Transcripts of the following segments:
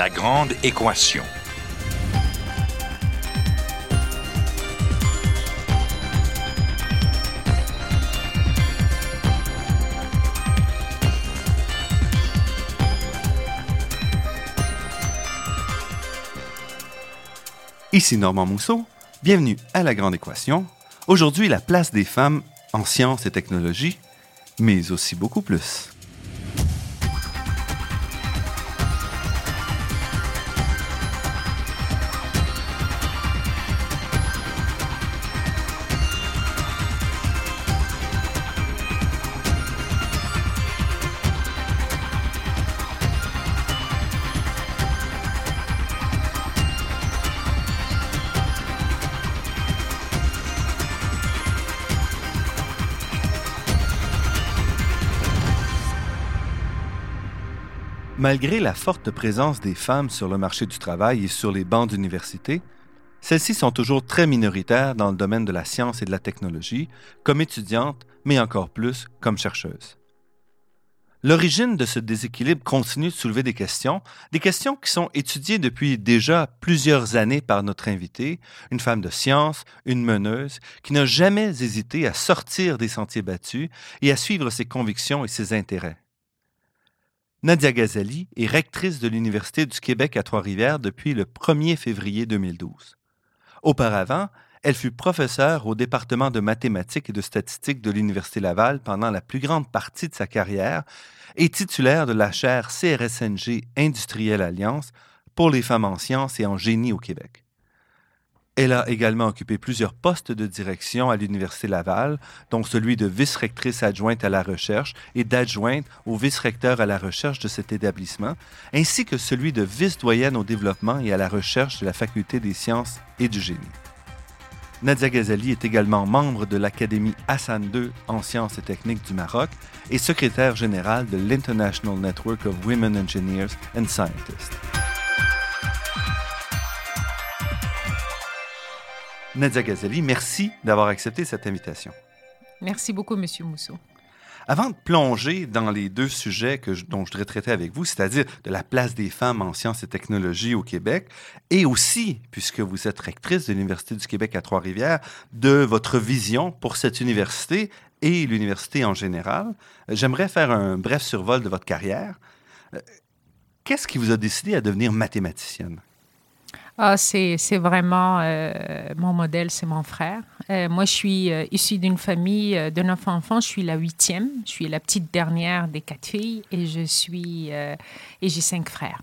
La grande équation. Ici Normand Mousseau, bienvenue à La Grande Équation. Aujourd'hui, la place des femmes en sciences et technologies, mais aussi beaucoup plus. Malgré la forte présence des femmes sur le marché du travail et sur les bancs d'université, celles-ci sont toujours très minoritaires dans le domaine de la science et de la technologie, comme étudiantes, mais encore plus comme chercheuses. L'origine de ce déséquilibre continue de soulever des questions, des questions qui sont étudiées depuis déjà plusieurs années par notre invitée, une femme de science, une meneuse, qui n'a jamais hésité à sortir des sentiers battus et à suivre ses convictions et ses intérêts. Nadia Ghazali est rectrice de l'Université du Québec à Trois-Rivières depuis le 1er février 2012. Auparavant, elle fut professeure au département de mathématiques et de statistiques de l'Université Laval pendant la plus grande partie de sa carrière et titulaire de la chaire CRSNG Industrielle Alliance pour les femmes en sciences et en génie au Québec. Elle a également occupé plusieurs postes de direction à l'Université Laval, dont celui de vice-rectrice adjointe à la recherche et d'adjointe au vice-recteur à la recherche de cet établissement, ainsi que celui de vice-doyenne au développement et à la recherche de la Faculté des sciences et du génie. Nadia Ghazali est également membre de l'Académie Hassan II en sciences et techniques du Maroc et secrétaire générale de l'International Network of Women Engineers and Scientists. Nadia Ghazali, merci d'avoir accepté cette invitation. Merci beaucoup, Monsieur Mousseau. Avant de plonger dans les deux sujets que dont je voudrais traiter avec vous, c'est-à-dire de la place des femmes en sciences et technologies au Québec, et aussi, puisque vous êtes rectrice de l'Université du Québec à Trois-Rivières, de votre vision pour cette université et l'université en général, j'aimerais faire un bref survol de votre carrière. Euh, qu'est-ce qui vous a décidé à devenir mathématicienne? Ah, c'est, vraiment euh, mon modèle, c'est mon frère. Euh, moi, je suis euh, issue d'une famille de neuf enfants. Je suis la huitième. Je suis la petite dernière des quatre filles et je suis et j'ai cinq frères.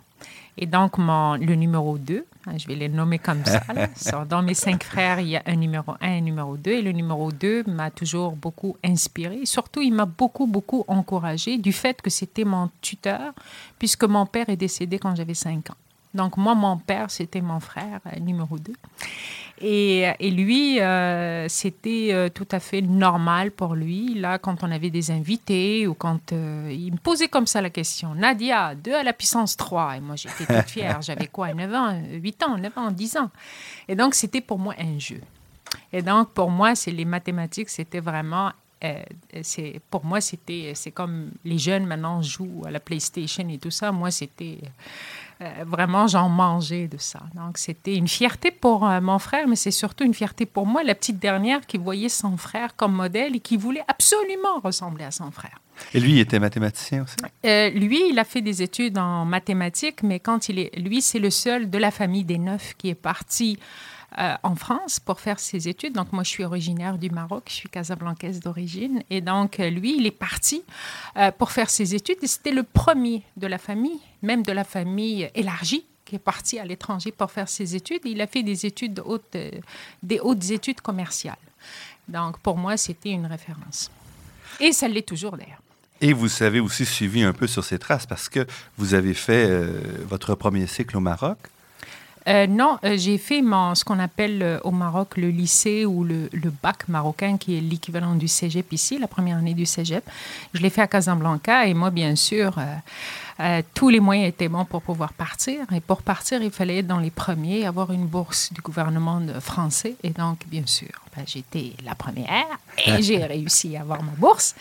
Et donc, mon, le numéro 2, hein, je vais les nommer comme ça. dans mes cinq frères, il y a un numéro 1 et un numéro 2. Et le numéro 2 m'a toujours beaucoup inspiré. Surtout, il m'a beaucoup, beaucoup encouragé du fait que c'était mon tuteur, puisque mon père est décédé quand j'avais 5 ans. Donc, moi, mon père, c'était mon frère euh, numéro 2. Et, et lui, euh, c'était euh, tout à fait normal pour lui. Là, quand on avait des invités ou quand il me posait comme ça la question Nadia, 2 à la puissance 3. Et moi, j'étais toute fière. J'avais quoi 9 ans, 8 ans, 9 ans, 10 ans. Et donc, c'était pour moi un jeu. Et donc, pour moi, c'est les mathématiques, c'était vraiment c'est pour moi c'était c'est comme les jeunes maintenant jouent à la PlayStation et tout ça moi c'était euh, vraiment, j'en mangeais de ça. Donc, c'était une fierté pour euh, mon frère, mais c'est surtout une fierté pour moi, la petite dernière qui voyait son frère comme modèle et qui voulait absolument ressembler à son frère. Et lui, il était mathématicien aussi? Euh, lui, il a fait des études en mathématiques, mais quand il est, lui, c'est le seul de la famille des neuf qui est parti euh, en France pour faire ses études. Donc, moi, je suis originaire du Maroc, je suis casablancaise d'origine. Et donc, euh, lui, il est parti euh, pour faire ses études. Et c'était le premier de la famille, même de la famille élargie, qui est parti à l'étranger pour faire ses études. Il a fait des études hautes, des hautes études commerciales. Donc, pour moi, c'était une référence. Et ça l'est toujours d'ailleurs. Et vous avez aussi suivi un peu sur ses traces parce que vous avez fait votre premier cycle au Maroc. Euh, non, euh, j'ai fait mon, ce qu'on appelle euh, au Maroc le lycée ou le, le bac marocain, qui est l'équivalent du cégep ici, la première année du cégep. Je l'ai fait à Casablanca et moi, bien sûr, tous les moyens étaient bons pour pouvoir partir. Et pour partir, il fallait être dans les premiers, avoir une bourse du gouvernement français. Et donc, bien sûr, ben, j'étais la première et j'ai réussi à avoir ma bourse.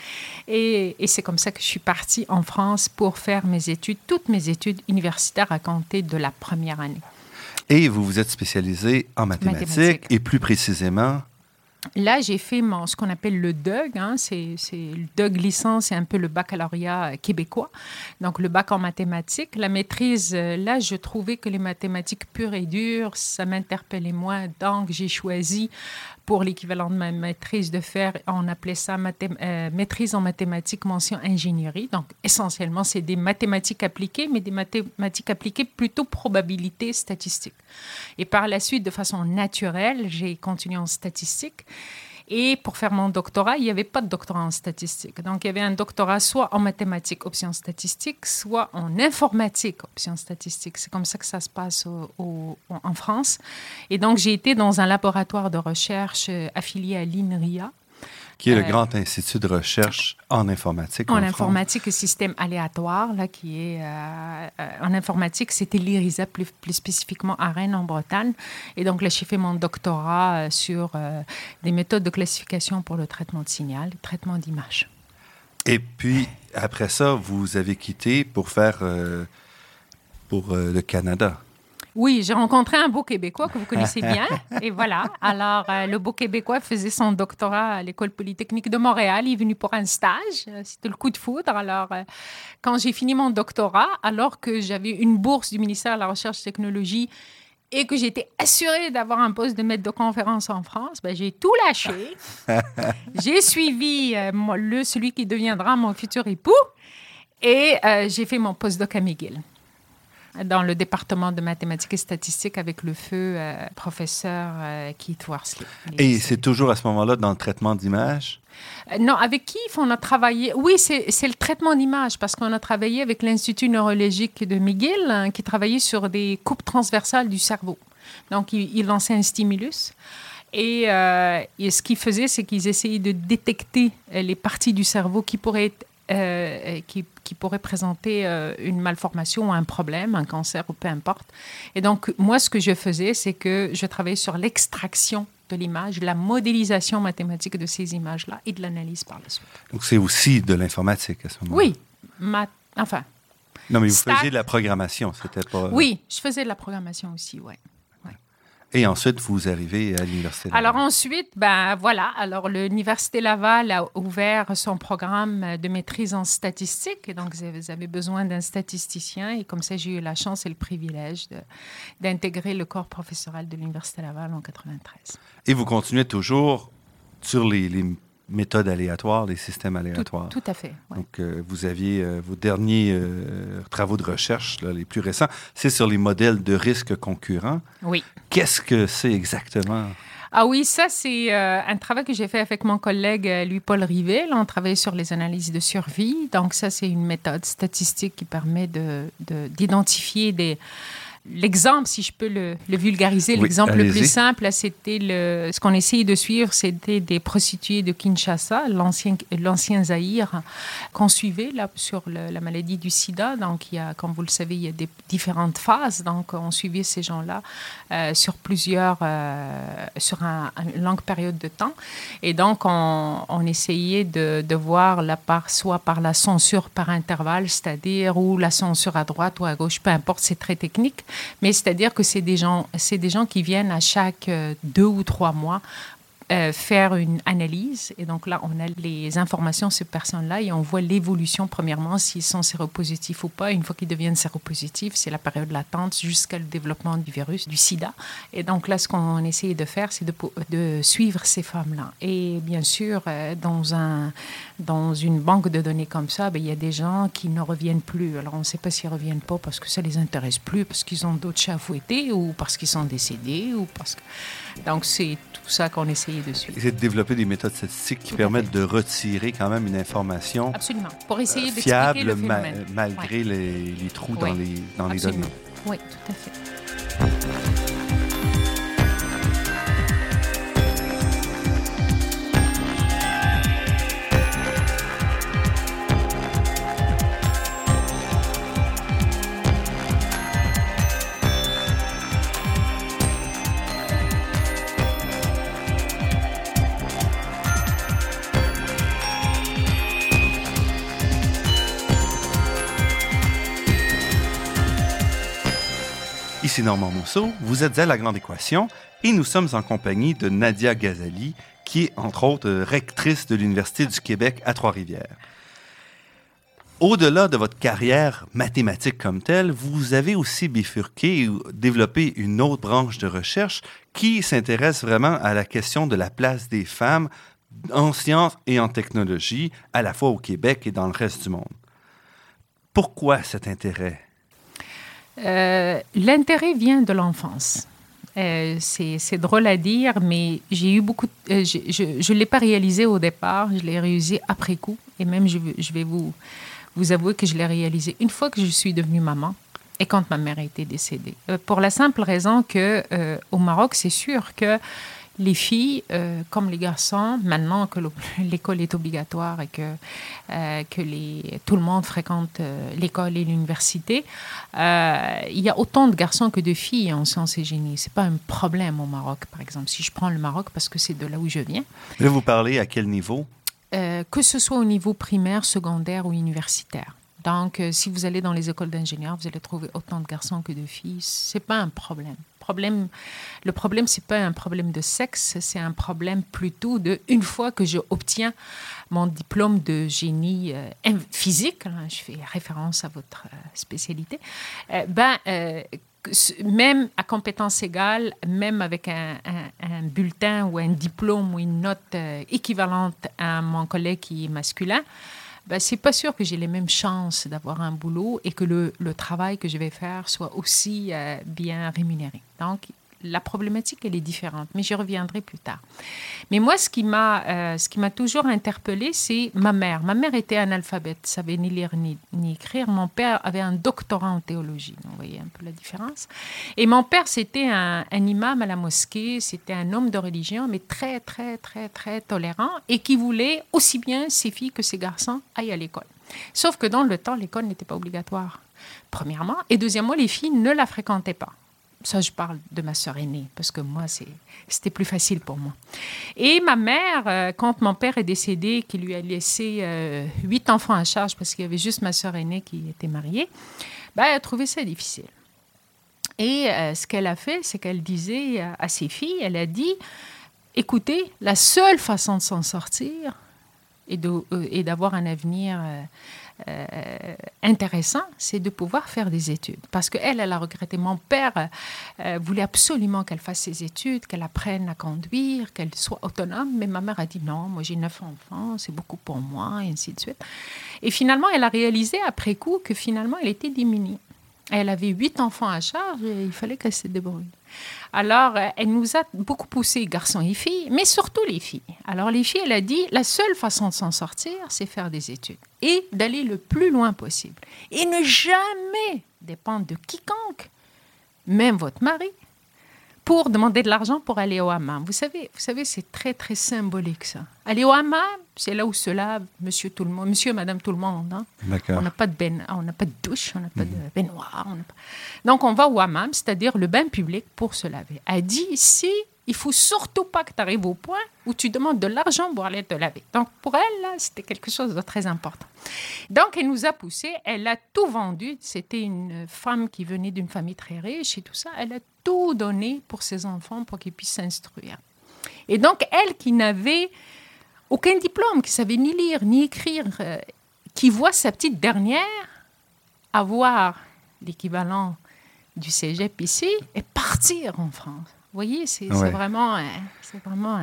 Et, et c'est comme ça que je suis partie en France pour faire mes études, toutes mes études universitaires à compter de la première année. Et vous vous êtes spécialisé en mathématiques, Mathématiques. et plus précisément, Là, j'ai fait mon, ce qu'on appelle le DUG. Hein, c'est, c'est le DUG licence, c'est un peu le baccalauréat euh, québécois. Donc, le bac en mathématiques. La maîtrise, euh, là, je trouvais que les mathématiques pures et dures, ça m'interpellait moins. Donc, j'ai choisi pour l'équivalent de ma maîtrise de faire, on appelait ça euh, maîtrise en mathématiques, mention ingénierie. Donc, essentiellement, c'est des mathématiques appliquées, mais des mathématiques appliquées plutôt probabilité statistique. Et par la suite, de façon naturelle, j'ai continué en statistique. Et pour faire mon doctorat, il n'y avait pas de doctorat en statistique. Donc, il y avait un doctorat soit en mathématiques, option statistique, soit en informatique, option statistique. C'est comme ça que ça se passe en France. Et donc, j'ai été dans un laboratoire de recherche euh, affilié à l'INRIA, qui est le grand institut de recherche en informatique. en informatique et système aléatoire, là, qui est euh, euh, en informatique, c'était l'IRISA, plus, plus spécifiquement à Rennes, en Bretagne. Et donc, là, j'ai fait mon doctorat euh, sur des méthodes de classification pour le traitement de signal, le traitement d'image. Et puis, après ça, vous avez quitté pour faire euh, pour euh, le Canada. Oui, j'ai rencontré un beau Québécois que vous connaissez bien. et voilà. Alors, euh, le beau Québécois faisait son doctorat à l'École polytechnique de Montréal. Il est venu pour un stage. Euh, C'était le coup de foudre. Alors, euh, quand j'ai fini mon doctorat, alors que j'avais une bourse du ministère de la Recherche et Technologie et que j'étais assurée d'avoir un poste de maître de conférence en France, ben, j'ai tout lâché. j'ai suivi euh, le, celui qui deviendra mon futur époux et j'ai fait mon postdoc à McGill dans le département de mathématiques et statistiques avec le feu euh, professeur euh, Keith Worsley. Et c'est toujours à ce moment-là dans le traitement d'image? Euh, non, avec Keith, on a travaillé. Oui, c'est le traitement d'image parce qu'on a travaillé avec l'Institut neurologique de McGill hein, qui travaillait sur des coupes transversales du cerveau. Donc, il, il lançait un stimulus. Et, euh, et ce qu'ils faisaient, c'est qu'ils essayaient de détecter euh, les parties du cerveau qui pourraient être euh, qui, qui pourraient présenter euh, une malformation ou un problème, un cancer ou peu importe. Et donc, moi, ce que je faisais, c'est que je travaillais sur l'extraction de l'image, la modélisation mathématique de ces images-là et de l'analyse par la suite. Donc, c'est aussi de l'informatique à ce moment-là. Oui, ma- enfin, Non, mais vous Stack. faisiez de la programmation, c'était pas. oui, je faisais de la programmation aussi, ouais. Et ensuite, vous arrivez à l'université. Alors Laval. ensuite, ben voilà, alors l'Université Laval a ouvert son programme de maîtrise en statistique, et donc vous avez- besoin d'un statisticien, et comme ça j'ai eu la chance et le privilège d'intégrer le corps professoral de l'Université Laval en 93. Et vous continuez toujours sur les, les méthodes aléatoires, les systèmes Tout, aléatoires. tout à fait. ouais. Donc, euh, vous aviez euh, vos derniers euh, travaux de recherche, là, les plus récents, c'est sur les modèles de risques concurrents. Oui. Qu'est-ce que c'est exactement? Ah oui, ça, c'est un travail que j'ai fait avec mon collègue Louis-Paul Rivet. Là, on travaille sur les analyses de survie. Donc, ça, c'est une méthode statistique qui permet de- de- d'identifier des. L'exemple, si je peux le, le vulgariser, Oui, l'exemple le plus simple, c'était ce qu'on essayait de suivre, c'était des prostituées de Kinshasa, l'ancien l'ancien Zaïre, qu'on suivait là, sur le- la maladie du sida. Donc, il y a, comme vous le savez, il y a des différentes phases. Donc, on suivait ces gens-là euh, sur plusieurs, euh, sur un- une longue période de temps. Et donc, on, on essayait de, de voir la part, soit par la censure par intervalle, c'est-à-dire ou la censure à droite ou à gauche, peu importe, c'est très technique. Mais c'est-à-dire que c'est des gens, des gens qui viennent à chaque euh, deux ou trois mois euh, faire une analyse. Et donc là, on a les informations sur ces personnes-là et on voit l'évolution, premièrement, s'ils sont séropositifs ou pas. Une fois qu'ils deviennent séropositifs, c'est la période latente jusqu'à le développement du virus, du sida. Et donc là, ce qu'on essayait de faire, c'est de, de suivre ces femmes-là. Et bien sûr, euh, dans, un, dans une banque de données comme ça, ben, il y a des gens qui ne reviennent plus. Alors, on ne sait pas s'ils ne reviennent pas parce que ça les intéresse plus, parce qu'ils ont d'autres chats à fouetter ou parce qu'ils sont décédés ou parce. Donc, c'est tout ça qu'on essayait de suivre. C'est de développer des méthodes statistiques qui Tout permettent de retirer quand même une information Absolument. Pour essayer d'expliquer fiable le ma- phénomène. malgré les, les trous dans les, dans les données. Oui, tout à fait. Normand Mousseau, vous êtes à La Grande Équation et nous sommes en compagnie de Nadia Ghazali, qui est entre autres rectrice de l'Université du Québec à Trois-Rivières. Au-delà de votre carrière mathématique comme telle, vous avez aussi bifurqué ou développé une autre branche de recherche qui s'intéresse vraiment à la question de la place des femmes en sciences et en technologie, à la fois au Québec et dans le reste du monde. Pourquoi cet intérêt? Euh, l'intérêt vient de l'enfance. Euh, c'est drôle à dire, mais j'ai eu beaucoup. Euh, je ne l'ai pas réalisé au départ, je l'ai réalisé après coup. Et même, je, je vais vous, vous avouer que je l'ai réalisé une fois que je suis devenue maman et quand ma mère été décédée. pour la simple raison que au Maroc, c'est sûr que les filles, euh, comme les garçons, maintenant que l'école est obligatoire et que, euh, que les, tout le monde fréquente euh, l'école et l'université, il y a autant de garçons que de filles en sciences et génie. Ce n'est pas un problème au Maroc, par exemple. Si je prends le Maroc, parce que c'est de là où je viens. Là, vous parlez à quel niveau? Que ce soit au niveau primaire, secondaire ou universitaire. Donc, si vous allez dans les écoles d'ingénieurs, vous allez trouver autant de garçons que de filles. Ce n'est pas un problème problème, le problème, c'est pas un problème de sexe, c'est un problème plutôt de une fois que j'obtiens mon diplôme de génie euh, physique, je fais référence à votre euh, spécialité, euh, ben, même à compétence égale, même avec un, bulletin ou un diplôme ou une note équivalente à mon collègue qui est masculin, ben, c'est pas sûr que j'ai les mêmes chances d'avoir un boulot et que le, travail que je vais faire soit aussi euh, bien rémunéré. Donc, la problématique, elle est différente, mais j'y reviendrai plus tard. Mais moi, ce qui m'a, euh, ce qui m'a toujours interpellée, c'est ma mère. Ma mère était analphabète, savait ni lire ni, écrire. Mon père avait un doctorat en théologie. Vous voyez un peu la différence. Et mon père, c'était un, un imam à la mosquée, c'était un homme de religion, mais très, très, très, très tolérant et qui voulait aussi bien ses filles que ses garçons aillent à l'école. Sauf que dans le temps, l'école n'était pas obligatoire, premièrement. Et deuxièmement, les filles ne la fréquentaient pas. Ça, je parle de ma sœur aînée, parce que moi, c'était plus facile pour moi. Et ma mère, euh, quand mon père est décédé, qui lui a laissé euh, huit enfants à charge, parce qu'il y avait juste ma sœur aînée qui était mariée, ben, elle a trouvé ça difficile. Et euh, ce qu'elle a fait, c'est qu'elle disait à ses filles, elle a dit, écoutez, la seule façon de s'en sortir et d'avoir un avenir euh, intéressant, c'est de pouvoir faire des études. Parce qu'elle, elle a regretté. Mon père euh, voulait absolument qu'elle fasse ses études, qu'elle apprenne à conduire, qu'elle soit autonome. Mais ma mère a dit non, moi j'ai neuf enfants, c'est beaucoup pour moi, et ainsi de suite. Et finalement, elle a réalisé après coup que finalement, elle était démunie. Elle avait huit enfants à charge et il fallait qu'elle se débrouille. Alors, euh, elle nous a beaucoup poussé, garçons et filles, mais surtout les filles. Alors, les filles, elle a dit, la seule façon de s'en sortir, c'est faire des études et d'aller le plus loin possible. Et ne jamais dépendre de quiconque, même votre mari, pour demander de l'argent pour aller au hammam. Vous savez, vous savez c'est très, très symbolique, ça. Aller au hammam, c'est là où se lave monsieur tout le monde, monsieur, madame tout le monde. Hein. On n'a pas de ben, on n'a pas de douche, on n'a pas de mhm. baignoire. Donc, on va au hammam, c'est-à-dire le bain public pour se laver. Elle dit ici, il faut surtout pas que tu arrives au point où tu demandes de l'argent pour aller te laver. Donc, pour elle, là, c'était quelque chose de très important. Donc, elle nous a poussé. Elle a tout vendu. C'était une femme qui venait d'une famille très riche et tout ça. Elle a tout donné pour ses enfants pour qu'ils puissent s'instruire. Et donc, elle qui n'avait aucun diplôme, qui savait ni lire ni écrire, euh, qui voit sa petite dernière avoir l'équivalent du cégep ici et partir en France. Vous voyez, c'est vraiment, c'est vraiment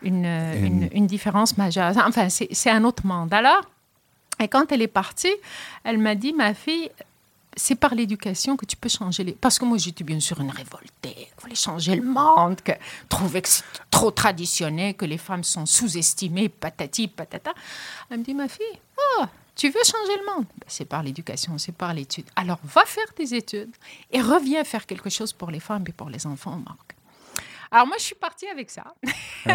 une, une, une, différence majeure. Enfin, c'est un autre monde. Alors, et quand elle est partie, elle m'a dit, ma fille, c'est par l'éducation que tu peux changer les... Parce que moi, j'étais bien sûr une révoltée, je voulais changer le monde, que trouver que c'est trop traditionnel, que les femmes sont sous-estimées, patati, patata. Elle me dit, ma fille, oh, tu veux changer le monde? Ben, C'est par l'éducation, c'est par l'étude. Alors, va faire tes études et reviens faire quelque chose pour les femmes et pour les enfants au Alors moi, je suis partie avec ça. je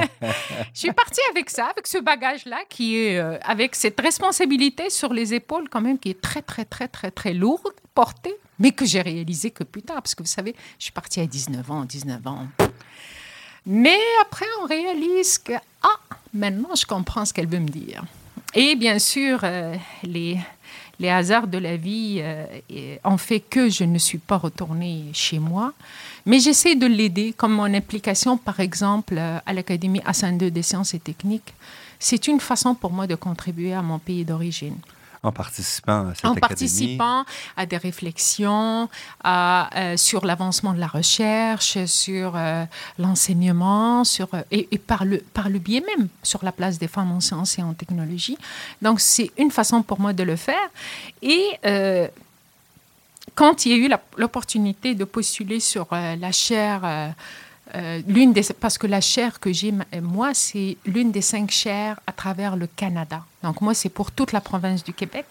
suis partie avec ça, avec ce bagage-là, qui est euh, avec cette responsabilité sur les épaules quand même, qui est très, très, très, très, très lourde, portée, mais que j'ai réalisé que plus tard, parce que vous savez, je suis partie à 19 ans, 19 ans. Mais après, on réalise que, ah, maintenant, je comprends ce qu'elle veut me dire. Et bien sûr, euh, les, les hasards de la vie euh, ont fait que je ne suis pas retournée chez moi. Mais j'essaie de l'aider, comme mon implication, par exemple, euh, à l'Académie Hassan II des sciences et techniques. C'est une façon pour moi de contribuer à mon pays d'origine. En participant à cette En académie. participant à des réflexions à, euh, sur l'avancement de la recherche, sur euh, l'enseignement, sur et, et par, le, par le biais même sur la place des femmes en sciences et en technologie. Donc, c'est une façon pour moi de le faire. Et euh, quand il y a eu l'opportunité de postuler sur euh, la chaire, euh, euh, l'une des, parce que la chaire que j'ai, moi, c'est l'une des cinq chaires à travers le Canada. Donc, moi, c'est pour toute la province du Québec.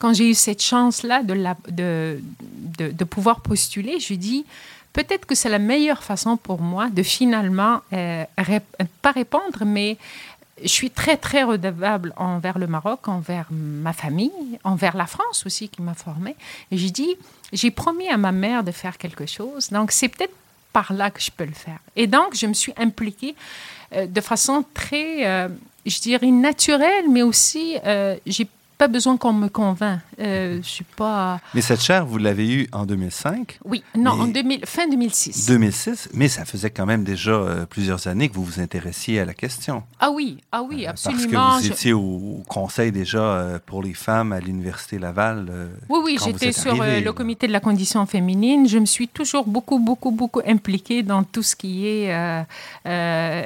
Quand j'ai eu cette chance-là de, de, de, pouvoir postuler, je dis peut-être que c'est la meilleure façon pour moi de finalement, pas répondre, mais je suis très, très redevable envers le Maroc, envers ma famille, envers la France aussi qui m'a formée. Et j'ai dit, j'ai promis à ma mère de faire quelque chose, donc c'est peut-être par là que je peux le faire. Et donc, je me suis impliquée euh, de façon très, euh, je dirais, naturelle, mais aussi, euh, j'ai pas besoin qu'on me convainc. Euh, je suis pas... Mais cette chaire, vous l'avez eue en 2005, Oui, non, en 2000, fin 2006. 2006, mais ça faisait quand même déjà euh, plusieurs années que vous vous intéressiez à la question. Ah oui, ah oui, Euh, absolument. Parce que vous étiez au, au conseil déjà euh, pour les femmes à l'Université Laval. euh, Oui, oui, j'étais sur euh, le comité de la condition féminine. Je me suis toujours beaucoup, beaucoup, beaucoup impliquée dans tout ce qui est... euh, euh,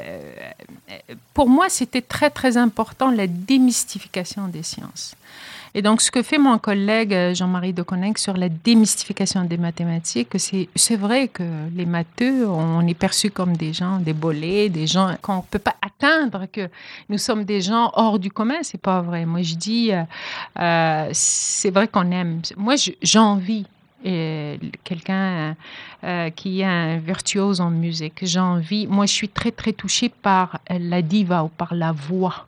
pour moi, c'était très, très important la démystification des sciences. Et donc, ce que fait mon collègue euh, Jean-Marie Deconninck sur la démystification des mathématiques, c'est, vrai que les matheux, on est perçus comme des gens débolés, des gens qu'on ne peut pas atteindre, que nous sommes des gens hors du commun. C'est pas vrai. Moi, je dis, euh, euh, c'est vrai qu'on aime. Moi, je- j'envie quelqu'un qui est un virtuose en musique. J'envie. Moi, je suis très, très touchée par la diva ou par la voix.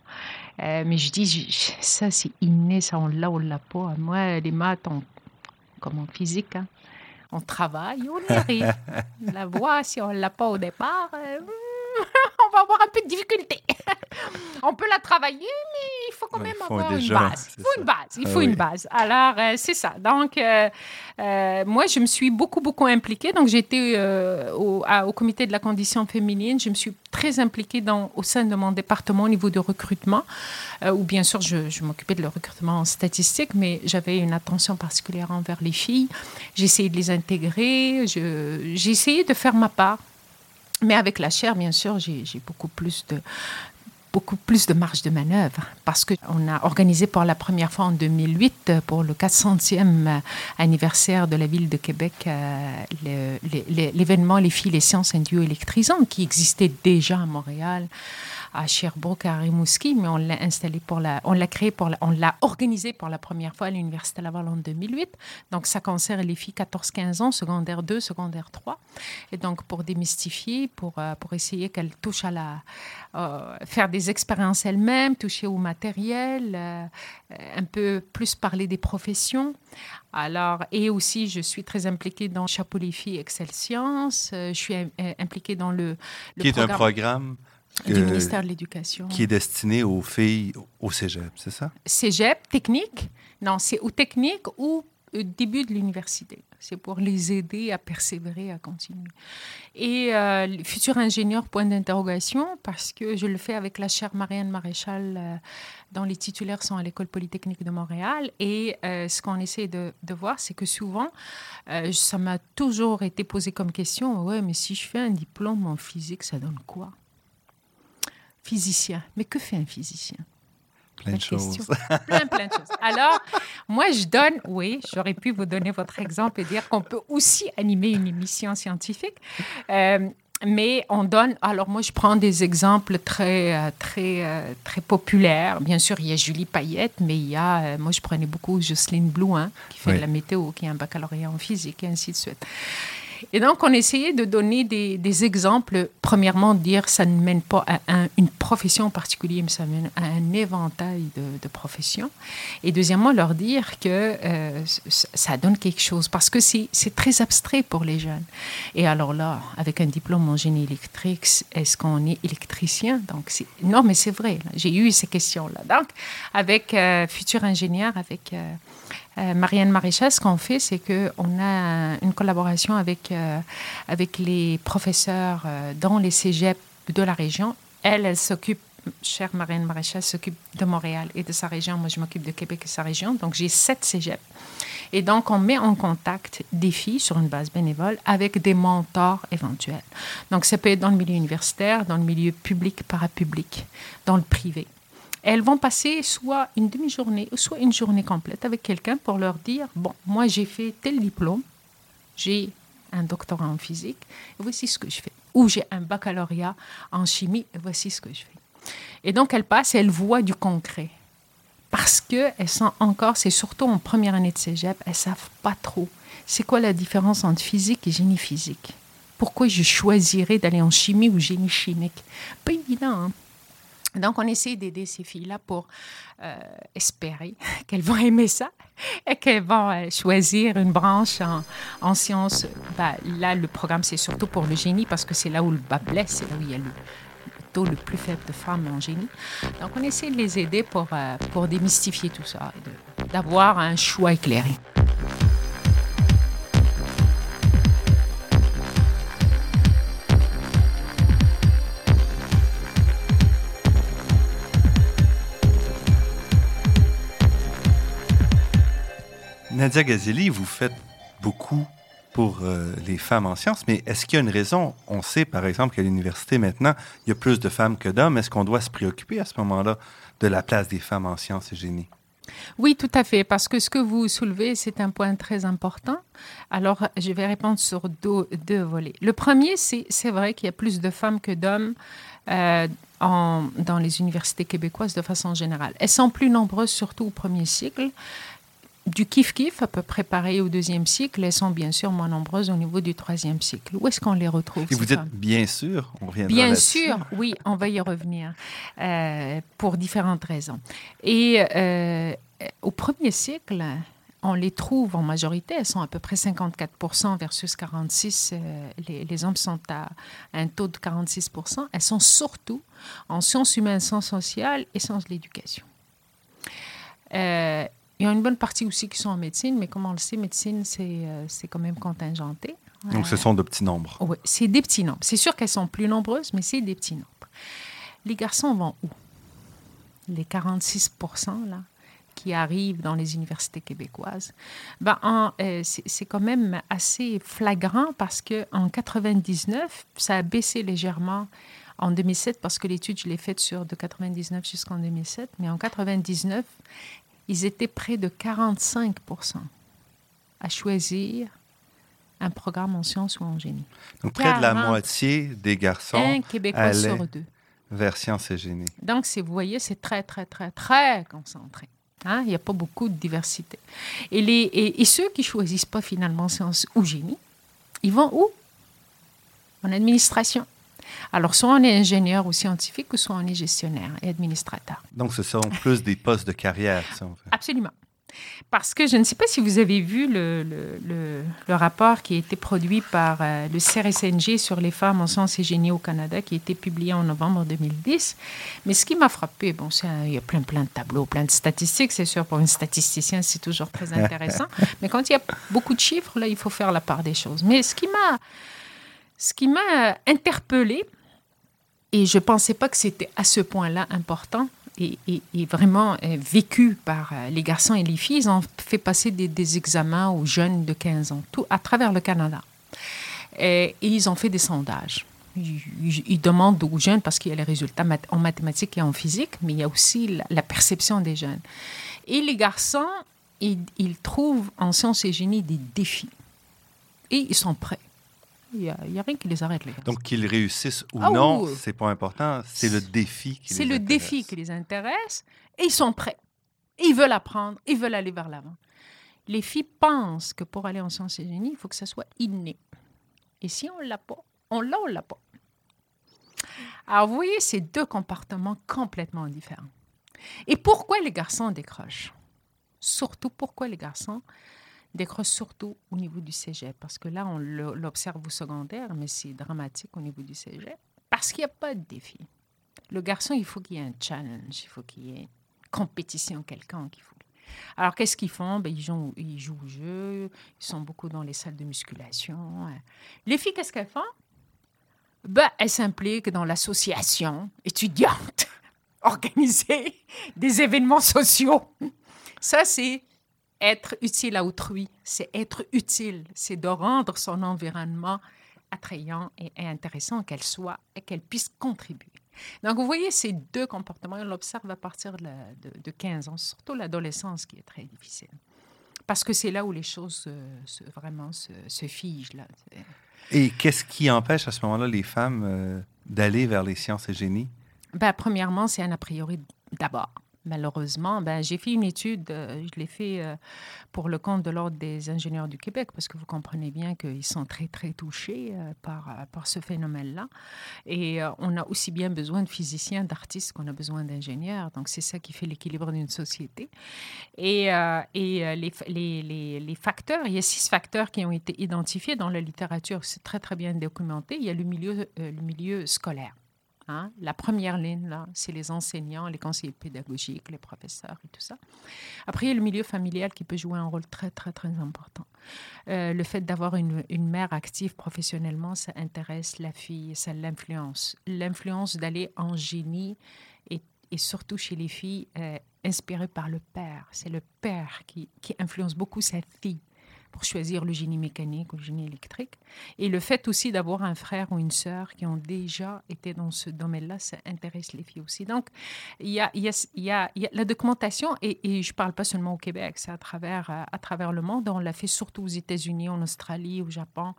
Euh, mais je dis, je- ça, c'est inné, ça, on l'a, on l'a pas. Moi, les maths, on- comme en physique, hein, on travaille, on y arrive. la voix, si on l'a pas au départ, euh, on va avoir un peu de difficulté. on peut la travailler, mais il faut quand même avoir déjà, une base. Il faut ça. une base. Il Ah faut oui. une base. Alors, euh, c'est ça. Donc, euh, euh, moi, je me suis beaucoup, beaucoup impliquée. Donc, j'étais au, au comité de la condition féminine. Je me suis très impliquée dans, au sein de mon département au niveau de recrutement, où bien sûr, je, je m'occupais de le recrutement en statistique, mais j'avais une attention particulière envers les filles. Essayé de les intégrer. Je- J'ai essayé de faire ma part. Mais avec la chair, bien sûr, j'ai beaucoup plus de beaucoup plus de marge de manœuvre. Parce qu'on a organisé pour la première fois en 2008 euh, pour le 400e euh, anniversaire de la ville de Québec euh, l'événement Les filles, les sciences, un duo électrisant qui existait déjà à Montréal à Sherbrooke, à Rimouski, mais on l'a installé pour la, on l'a créé pour la, on l'a organisé pour la première fois à l'Université Laval en 2008. Donc, ça concerne les filles 14-15 ans, secondaire 2, secondaire 3. Et donc, pour démystifier, pour, euh, pour essayer qu'elles touchent à la, euh, faire des expériences elles-mêmes, toucher au matériel, euh, un peu plus parler des professions. Alors, et aussi, je suis très impliquée dans Chapeau les filles Excel Sciences. Je suis impliquée dans le, le qui est un programme du euh, ministère de l'Éducation. qui est destiné aux filles au cégep, c'est ça? Cégep, technique? Non, c'est ou technique ou au début de l'université. C'est pour les aider à persévérer, à continuer. Et euh, les futurs ingénieurs, point d'interrogation, parce que je le fais avec la chaire Marianne Maréchal, euh, dont les titulaires sont à l'École polytechnique de Montréal. Et euh, ce qu'on essaie de, de voir, c'est que souvent, euh, ça m'a toujours été posé comme question, ouais, mais si je fais un diplôme en physique, ça donne quoi Physicien. Mais que fait un physicien? Plein de choses. plein, plein de choses. Alors, moi, je donne, oui, j'aurais pu vous donner votre exemple et dire qu'on peut aussi animer une émission scientifique. Euh, mais on donne, alors moi je prends des exemples très, euh, très, euh, très populaires. Bien sûr, il y a Julie Payette, mais il y a, moi je prenais beaucoup Jocelyne Blouin, qui fait Oui. de la météo, qui a un baccalauréat en physique, et ainsi de suite. Et donc, on essayait de donner des, exemples. Premièrement, dire ça ne mène pas à un- une profession en particulier, mais ça mène à un éventail de, professions. Et deuxièmement, leur dire que euh, ça donne quelque chose, parce que c'est très abstrait pour les jeunes. Et alors là, avec un diplôme en génie électrique, est-ce qu'on est électricien? Donc, non, mais c'est vrai. J'ai eu ces questions-là. Donc, avec euh, futur ingénieur, avec euh, euh, Marianne Maréchal, ce qu'on fait, c'est qu'on a une collaboration avec, euh, avec les professeurs euh, dans les cégeps de la région. Elle, elle s'occupe, chère Marianne Maréchal, s'occupe de Montréal et de sa région. Moi, je m'occupe de Québec et sa région. Donc, j'ai sept cégeps. Et donc, on met en contact des filles sur une base bénévole avec des mentors éventuels. Donc, ça peut être dans le milieu universitaire, dans le milieu public, parapublic, dans le privé. Elles vont passer soit une demi-journée, soit une journée complète avec quelqu'un pour leur dire, bon, moi j'ai fait tel diplôme, j'ai un doctorat en physique, et voici ce que je fais. Ou j'ai un baccalauréat en chimie, et voici ce que je fais. Et donc elles passent elles voient du concret. Parce qu'elles sont encore, c'est surtout en première année de cégep, elles savent pas trop. C'est quoi la différence entre physique et génie physique? Pourquoi je choisirais d'aller en chimie ou génie chimique? Pas évident, hein? Donc, on essaie d'aider ces filles-là pour euh, espérer qu'elles vont aimer ça et qu'elles vont euh, choisir une branche en, en sciences. Ben, là, le programme, c'est surtout pour le génie parce que c'est là où le bas blesse, c'est là où il y a le, taux le plus faible de femmes en génie. Donc, on essaie de les aider pour, euh, pour démystifier tout ça et d'avoir un choix éclairé. Nadia Gazeli, vous faites beaucoup pour euh, les femmes en sciences, mais est-ce qu'il y a une raison? On sait, par exemple, qu'à l'université maintenant, il y a plus de femmes que d'hommes. Est-ce qu'on doit se préoccuper à ce moment-là de la place des femmes en sciences et génie? Oui, tout à fait, parce que ce que vous soulevez, c'est un point très important. Alors, je vais répondre sur deux, volets. Le premier, c'est vrai qu'il y a plus de femmes que d'hommes euh, dans les universités québécoises de façon générale. Elles sont plus nombreuses, surtout au premier cycle du kiff-kiff, à peu près pareil au deuxième cycle, elles sont bien sûr moins nombreuses au niveau du troisième cycle. Où est-ce qu'on les retrouve Et vous êtes bien sûr, on reviendra Bien sûr, oui, on va y revenir euh, pour différentes raisons. Et euh, au premier cycle, on les trouve en majorité, elles sont à peu près 54% versus 46. Euh, les, les, hommes sont à un taux de 46% Elles sont surtout en sciences humaines, sciences sociales et sciences de l'éducation. Euh, il y a une bonne partie aussi qui sont en médecine, mais comme on le sait, médecine, c'est euh, quand même contingenté. Donc, ce sont de petits nombres. Oui, c'est des petits nombres. C'est sûr qu'elles sont plus nombreuses, mais c'est des petits nombres. Les garçons vont où? Les 46 là, qui arrivent dans les universités québécoises. Ben, euh, c'est quand même assez flagrant parce qu'en 99, ça a baissé légèrement en 2007 parce que l'étude, je l'ai faite sur de 99 jusqu'en 2007, mais en 99, ils étaient près de 45% à choisir un programme en sciences ou en génie. Donc, près de la moitié des garçons un Québécois sur deux. vers sciences et génie. Donc, vous voyez, c'est très, très, très, très concentré. Hein? Il n'y a pas beaucoup de diversité. Et, les, et, ceux qui choisissent pas finalement sciences ou génie, ils vont où? En administration. Alors, soit on est ingénieur ou scientifique, ou soit on est gestionnaire et administrateur. Donc, ce sont plus des postes de carrière, ça, en fait. Absolument. Parce que je ne sais pas si vous avez vu le, le, le, rapport qui a été produit par euh, le CRSNG sur les femmes en sciences et génie au Canada, qui a été publié en novembre 2010. Mais ce qui m'a frappé, bon, il y a plein, plein de tableaux, plein de statistiques, c'est sûr, pour une statisticien, c'est toujours très intéressant. Mais quand il y a beaucoup de chiffres, là, il faut faire la part des choses. Mais ce qui m'a ce qui m'a interpellée, et je ne pensais pas que c'était à ce point-là important, et, vraiment euh, vécu par euh, les garçons et les filles, ils ont fait passer des, examens aux jeunes de 15 ans, tout à travers le Canada. Et, ils ont fait des sondages. Ils, demandent aux jeunes, parce qu'il y a les résultats en mathématiques et en physique, mais il y a aussi la, perception des jeunes. Et les garçons, ils, ils trouvent en sciences et génie des défis. Et ils sont prêts. Il n'y a, a, rien qui les arrête. Les Donc, qu'ils réussissent ou ah, non, ce c'est pas important. C'est le défi qui les intéresse. C'est le défi qui les intéresse et ils sont prêts. Ils veulent apprendre, ils veulent aller vers l'avant. Les filles pensent que pour aller en sciences et génie, il faut que ça soit inné. Et si on ne l'a pas, on l'a ou on l'a pas? Alors, vous voyez, c'est deux comportements complètement différents. Et pourquoi les garçons décrochent? Surtout pourquoi les garçons décroche surtout au niveau du cégep, parce que là, on l'observe au secondaire, mais c'est dramatique au niveau du cégep, parce qu'il n'y a pas de défi. Le garçon, il faut qu'il y ait un challenge, il faut qu'il y ait une compétition quelconque. Il faut... Alors, qu'est-ce qu'ils font? Ben, ils, jouent, au jeu, ils sont beaucoup dans les salles de musculation. Les filles, qu'est-ce qu'elles font? Ben, Elles s'impliquent dans l'association étudiante, organiser des événements sociaux. Ça, c'est être utile à autrui, c'est être utile, c'est de rendre son environnement attrayant et intéressant qu'elle soit et qu'elle puisse contribuer. Donc, vous voyez ces deux comportements, on l'observe à partir de, de, 15 ans, surtout l'adolescence qui est très difficile. Parce que c'est là où les choses se, vraiment se, figent. Là. Et qu'est-ce qui empêche à ce moment-là les femmes euh, d'aller vers les sciences et génies? Ben, premièrement, c'est un a priori d'abord malheureusement, ben, j'ai fait une étude, euh, je l'ai fait euh, pour le compte de l'Ordre des ingénieurs du Québec, parce que vous comprenez bien qu'ils sont très, très touchés euh, par, par ce phénomène-là. Et on a aussi bien besoin de physiciens, d'artistes qu'on a besoin d'ingénieurs. Donc, c'est ça qui fait l'équilibre d'une société. Et, et les, les, les, facteurs, il y a six facteurs qui ont été identifiés dans la littérature. C'est très, très bien documenté. Il y a le milieu, le milieu scolaire. Hein. La première ligne, là, c'est les enseignants, les conseillers pédagogiques, les professeurs et tout ça. Après, il y a le milieu familial qui peut jouer un rôle très, très, très important. Euh, le fait d'avoir une, mère active professionnellement, ça intéresse la fille, ça l'influence. L'influence d'aller en génie et, surtout chez les filles, euh, inspirée par le père. C'est le père qui, qui influence beaucoup sa fille pour choisir le génie mécanique ou le génie électrique. Et le fait aussi d'avoir un frère ou une sœur qui ont déjà été dans ce domaine-là, ça intéresse les filles aussi. Donc, il y a, la documentation, et, je ne parle pas seulement au Québec, c'est à travers, à travers le monde. On l'a fait surtout aux États-Unis, en Australie, au Japon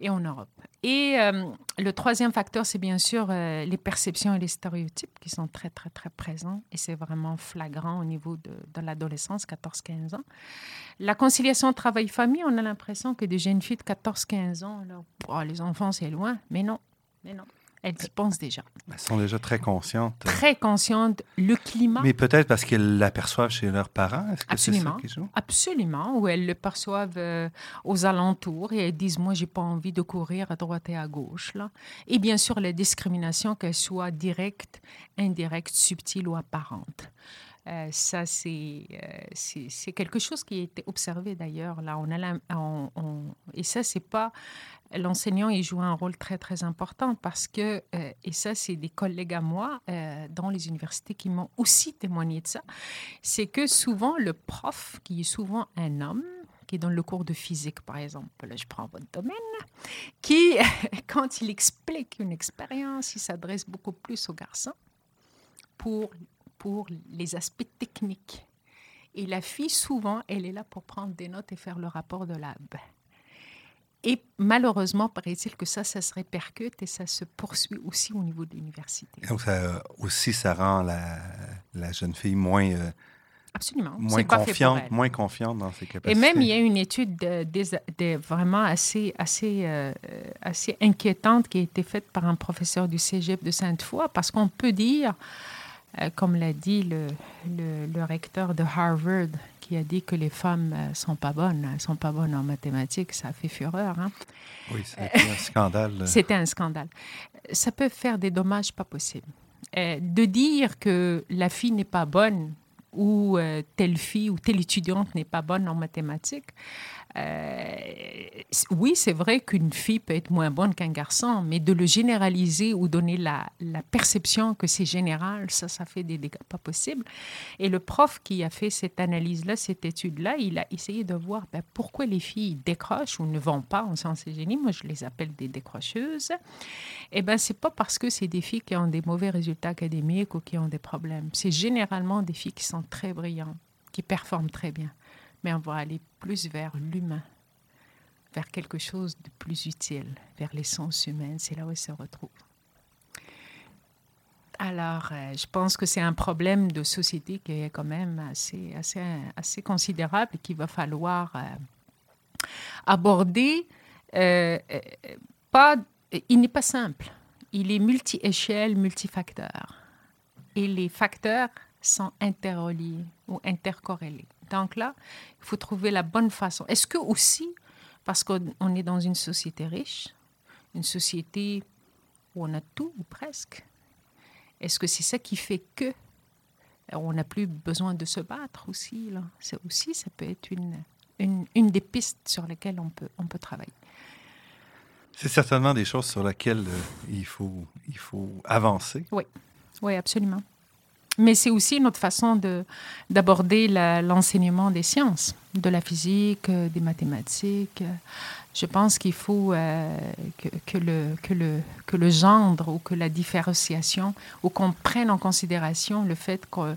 et en Europe. Et euh, le troisième facteur, c'est bien sûr euh, les perceptions et les stéréotypes qui sont très, très, très présents. Et c'est vraiment flagrant au niveau de, de l'adolescence, 14-15 ans. La conciliation travail-famille, on a l'impression que des jeunes filles de 14-15 ans, oh, les enfants, c'est loin. Mais non, mais non. Elles y pensent déjà. Elles sont déjà très conscientes. Très conscientes. Le climat. Mais peut-être parce qu'elles l'aperçoivent chez leurs parents. Est-ce que Absolument. C'est ça joue? Absolument. Ou elles le perçoivent euh, aux alentours et elles disent Moi, j'ai pas envie de courir à droite et à gauche. Là. Et bien sûr, la discrimination, qu'elle soit directe, indirecte, subtile ou apparente. Euh, ça, euh, c'est, quelque chose qui a été observé d'ailleurs. On et ça, c'est pas l'enseignant, il joue un rôle très très important parce que, euh, et ça, c'est des collègues à moi dans les universités qui m'ont aussi témoigné de ça, c'est que souvent le prof, qui est souvent un homme, qui dans le cours de physique, par exemple, là, je prends votre domaine, qui, quand il explique une expérience, il s'adresse beaucoup plus aux garçons pour pour les aspects techniques. Et la fille, souvent, elle est là pour prendre des notes et faire le rapport de lab. Et malheureusement, paraît-il que ça, ça se répercute et ça se poursuit aussi au niveau de l'université. Donc, ça, aussi, ça rend la, la jeune fille moins, euh, Absolument. moins, confiante, moins confiante dans ses capacités. Et même, il y a une étude de, vraiment assez, assez, euh, assez inquiétante qui a été faite par un professeur du cégep de Sainte-Foy, parce qu'on peut dire euh, comme l'a dit le, le, recteur de Harvard, qui a dit que les femmes ne euh, sont pas bonnes, elles sont pas bonnes en mathématiques, ça a fait fureur. Hein? Oui, c'était un scandale. C'était un scandale. Ça peut faire des dommages pas possibles. Euh, de dire que la fille n'est pas bonne ou telle fille ou telle étudiante n'est pas bonne en mathématiques, euh, oui, c'est vrai qu'une fille peut être moins bonne qu'un garçon, mais de le généraliser ou donner la, perception que c'est général, ça, ça fait des dégâts pas possibles. Et le prof qui a fait cette analyse-là, cette étude-là, il a essayé de voir ben, pourquoi les filles décrochent ou ne vont pas en sciences et génie. Moi, je les appelle des décrocheuses. Eh bien, c'est pas parce que c'est des filles qui ont des mauvais résultats académiques ou qui ont des problèmes. C'est généralement des filles qui sont très brillantes, qui performent très bien mais on va aller plus vers l'humain, vers quelque chose de plus utile, vers l'essence humaine. C'est là où elle se retrouve. Alors, euh, je pense que c'est un problème de société qui est quand même assez, assez, assez considérable et qu'il va falloir euh, aborder. Euh, pas, il n'est pas simple. Il est multi-échelle, multifacteur. Et les facteurs sont interreliés ou intercorrélés. Donc là, il faut trouver la bonne façon. Est-ce que aussi, parce qu'on est dans une société riche, une société où on a tout ou presque, est-ce que c'est ça qui fait que on n'a plus besoin de se battre aussi. Là? C'est aussi, ça peut être une, une, une, des pistes sur lesquelles on peut, on peut travailler. C'est certainement des choses sur lesquelles euh, il, faut, il faut avancer. Oui, oui, absolument. Mais c'est aussi notre façon d'aborder l'enseignement des sciences, de la physique, euh, des mathématiques. Je pense qu'il faut euh, que, que, le, que, le, que le gendre ou que la différenciation, ou qu'on prenne en considération le fait que,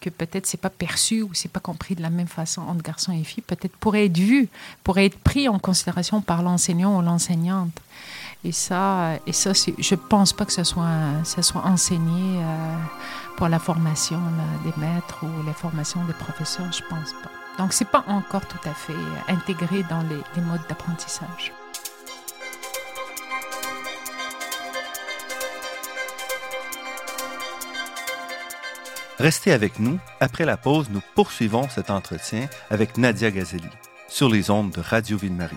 que peut-être c'est pas perçu ou c'est pas compris de la même façon entre garçons et filles, peut-être pourrait être vu, pourrait être pris en considération par l'enseignant ou l'enseignante. Et ça, et ça je pense pas que ce soit, ça soit enseigné euh, pour la formation des maîtres ou la formation des professeurs, je pense pas. Donc c'est pas encore tout à fait intégré dans les, les modes d'apprentissage. Restez avec nous. Après la pause, nous poursuivons cet entretien avec Nadia Gazeli sur les ondes de Radio Ville-Marie.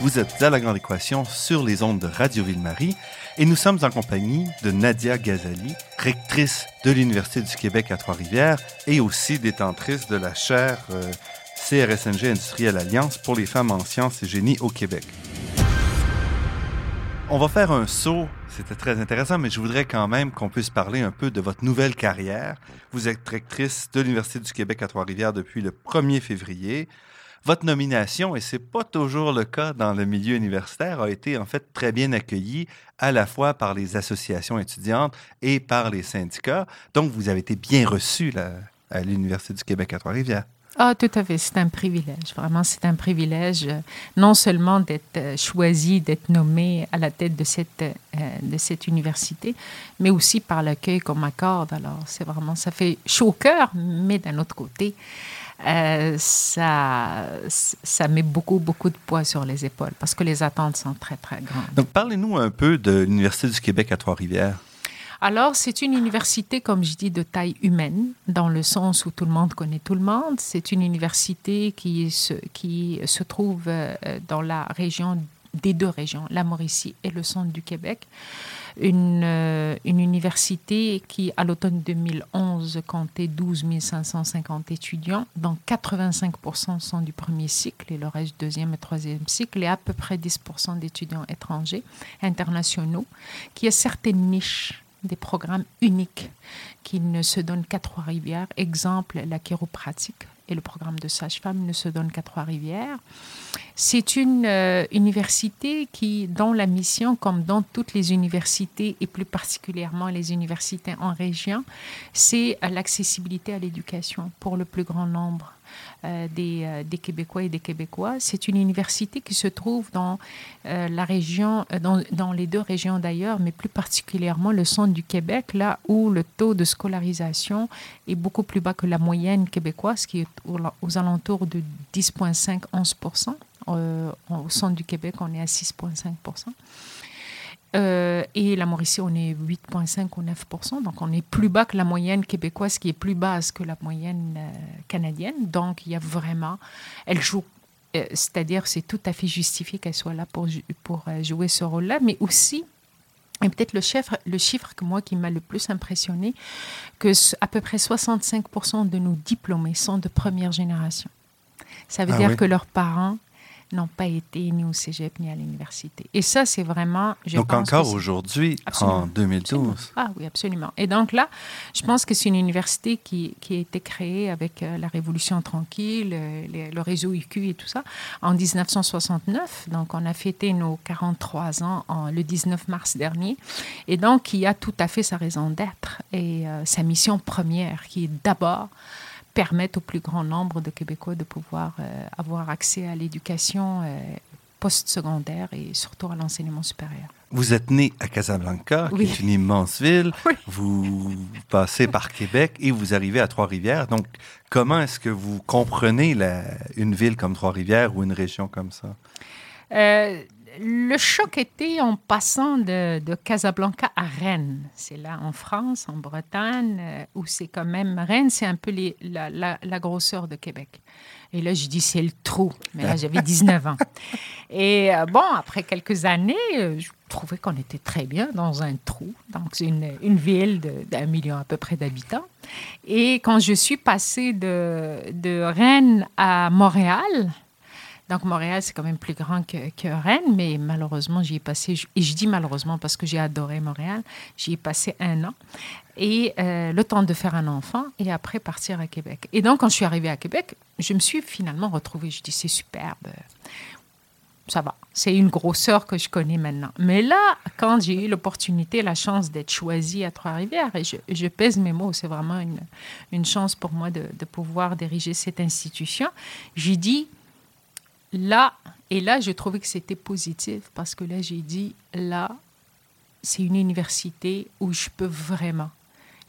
Vous êtes à La Grande Équation sur les ondes de Radio Ville-Marie et nous sommes en compagnie de Nadia Ghazali, rectrice de l'Université du Québec à Trois-Rivières et aussi détentrice de la chaire euh, CRSNG Industrielle Alliance pour les femmes en sciences et génie au Québec. On va faire un saut, c'était très intéressant, mais je voudrais quand même qu'on puisse parler un peu de votre nouvelle carrière. Vous êtes rectrice de l'Université du Québec à Trois-Rivières depuis le 1er février. Votre nomination, et c'est pas toujours le cas dans le milieu universitaire, a été en fait très bien accueillie à la fois par les associations étudiantes et par les syndicats. Donc, vous avez été bien reçu à l'Université du Québec à Trois-Rivières. Ah, tout à fait. C'est un privilège. Vraiment, c'est un privilège euh, non seulement d'être euh, choisi, d'être nommé à la tête de cette, euh, de cette université, mais aussi par l'accueil qu'on m'accorde. Alors, c'est vraiment, ça fait chaud au cœur, mais d'un autre côté, euh, ça, ça met beaucoup, beaucoup de poids sur les épaules parce que les attentes sont très, très grandes. Donc, parlez-nous un peu de l'Université du Québec à Trois-Rivières. Alors, c'est une université, comme je dis, de taille humaine, dans le sens où tout le monde connaît tout le monde. C'est une université qui se, qui se trouve euh, dans la région des deux régions, la Mauricie et le centre du Québec une, euh, une université qui, à l'automne 2011, comptait 12 550 étudiants, dont 85% sont du premier cycle et le reste deuxième et troisième cycle, et à peu près 10 d'étudiants étrangers, internationaux, qui a certaines niches des programmes uniques qui ne se donnent qu'à Trois-Rivières. Exemple, la chiropratique et le programme de sage-femme ne se donne qu'à Trois-Rivières. C'est une euh, université qui, dont la mission, comme dans toutes les universités et plus particulièrement les universités en région, c'est l'accessibilité à l'éducation pour le plus grand nombre euh, des, euh, des, Québécois et des Québécois. C'est une université qui se trouve dans euh, la région, dans, les deux régions d'ailleurs, mais plus particulièrement le centre du Québec, là où le taux de scolarisation est beaucoup plus bas que la moyenne québécoise, qui est aux, alentours de 10,5-11% Au centre du Québec, on est à 6,5 euh, et la Mauricie, on est 8,5 ou 9% donc on est plus bas que la moyenne québécoise, qui est plus basse que la moyenne euh, canadienne. Donc il y a vraiment, elle joue, euh, c'est-à-dire c'est tout à fait justifié qu'elle soit là pour, pour jouer ce rôle-là, mais aussi et peut-être le chiffre, le chiffre que moi qui m'a le plus impressionné, que à peu près 65% de nos diplômés sont de première génération. Ça veut ah dire que leurs parents n'ont pas été ni au cégep ni à l'université. Et ça, c'est vraiment. Je donc, encore aujourd'hui, en 2012. Ah oui, absolument. Et donc là, je pense que c'est une université qui, qui, a été créée avec euh, la Révolution tranquille, le, le, réseau IQ et tout ça, en 1969. Donc, on a fêté nos 43 ans en, le 19 mars dernier. Et donc, qui a tout à fait sa raison d'être et euh, sa mission première, qui est d'abord permettre au plus grand nombre de Québécois de pouvoir euh, avoir accès à l'éducation euh, postsecondaire et surtout à l'enseignement supérieur. Vous êtes né à Casablanca, qui est une immense ville. Vous passez par Québec et vous arrivez à Trois-Rivières. Donc, comment est-ce que vous comprenez une ville comme Trois-Rivières ou une région comme ça? Euh, le choc était en passant de, Casablanca à Rennes. C'est là en France, en Bretagne, euh, où c'est quand même... Rennes, c'est un peu la, grosseur de Québec. Et là, je dis, c'est le trou. Mais là, j'avais 19 ans. Et euh, bon, après quelques années, euh, je trouvais qu'on était très bien dans un trou, donc une, une ville d'un million à peu près d'habitants. Et quand je suis passée de Rennes à Montréal, donc, Montréal, c'est quand même plus grand que, Rennes, mais malheureusement, j'y ai passé, et je dis malheureusement parce que j'ai adoré Montréal, j'y ai passé un an, et euh, le temps de faire un enfant, et après partir à Québec. Et donc, quand je suis arrivée à Québec, je me suis finalement retrouvée, je dis, c'est superbe, ça va, c'est une grosseur que je connais maintenant. Mais là, quand j'ai eu l'opportunité, la chance d'être choisie à Trois-Rivières, et je, pèse mes mots, c'est vraiment une, une, chance pour moi de, de pouvoir diriger cette institution, j'ai dit, là, et là, je trouvais que c'était positif parce que là, j'ai dit, là, c'est une université où je peux vraiment,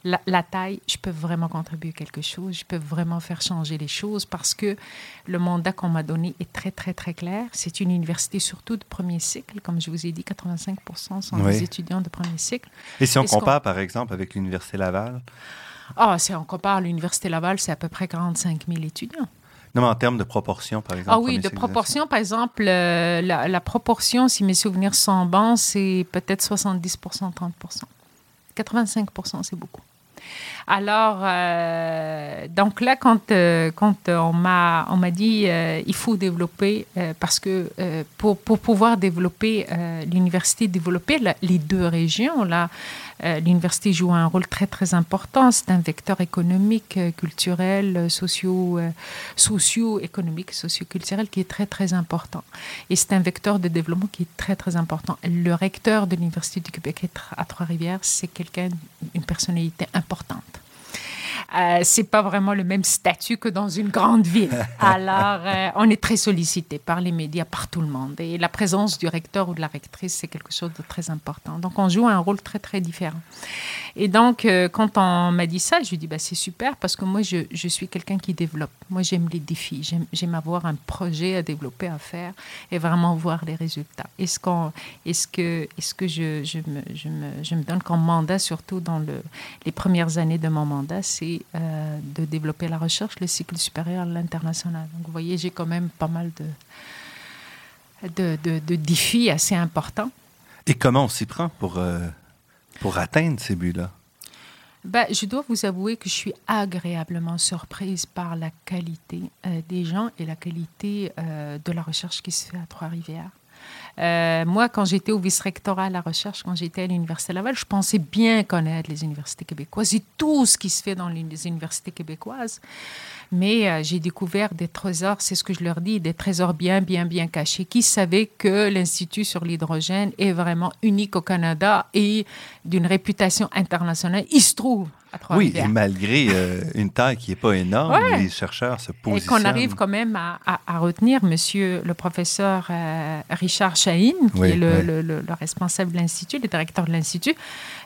la, taille, je peux vraiment contribuer quelque chose, je peux vraiment faire changer les choses parce que le mandat qu'on m'a donné est très, très, très clair. C'est une université surtout de premier cycle, comme je vous ai dit, 85% sont des étudiants de premier cycle. Et si on compare, par exemple, avec l'Université Laval? Ah, si on compare l'Université Laval, c'est à peu près 45 000 étudiants. Non, mais en termes de proportion, par exemple. Ah oui, de proportion, par exemple, euh, la, proportion, si mes souvenirs sont bons, c'est peut-être 70% 30% 85% c'est beaucoup. Alors, euh, donc là, quand, euh, quand on m'a on m'a dit il faut développer parce que pour, pour pouvoir développer l'université, développer les deux régions là, l'université joue un rôle très très important. C'est un vecteur économique, euh, culturel, euh, socio, socio-économique, socio-culturel qui est très très important. Et c'est un vecteur de développement qui est très très important. Le recteur de l'université du Québec à Trois-Rivières, c'est quelqu'un, une personnalité importante. Euh, c'est pas vraiment le même statut que dans une grande ville. Alors, euh, on est très sollicité par les médias, par tout le monde. Et la présence du recteur ou de la rectrice, c'est quelque chose de très important. Donc, on joue un rôle très, très différent. Et donc, euh, quand on m'a dit ça, je lui ai dit, bah, c'est super parce que moi, je, je suis quelqu'un qui développe. Moi, j'aime les défis. J'aime avoir un projet à développer, à faire et vraiment voir les résultats. Est-ce qu'on, est-ce que, est-ce que je, je, me, je, me, je me donne comme mandat, surtout dans le, les premières années de mon mandat, c'est euh, de développer la recherche, le cycle supérieur à l'international. Donc, vous voyez, j'ai quand même pas mal de, de, de, défis assez importants. Et comment on s'y prend pour, euh, pour atteindre ces buts-là? Ben, je dois vous avouer que je suis agréablement surprise par la qualité euh, des gens et la qualité de la recherche qui se fait à Trois-Rivières. Euh, moi, quand j'étais au vice-rectorat à la recherche, quand j'étais à l'Université Laval, je pensais bien connaître les universités québécoises et tout ce qui se fait dans les universités québécoises. Mais euh, j'ai découvert des trésors, c'est ce que je leur dis, des trésors bien, bien, bien cachés. Qui savait que l'Institut sur l'hydrogène est vraiment unique au Canada et d'une réputation internationale? Il se trouve oui, et malgré euh, une taille qui n'est pas énorme, les chercheurs se positionnent. Et qu'on arrive quand même à, à, retenir monsieur le professeur euh, Richard Chahine, qui est le, le, le, responsable de l'Institut, le directeur de l'Institut.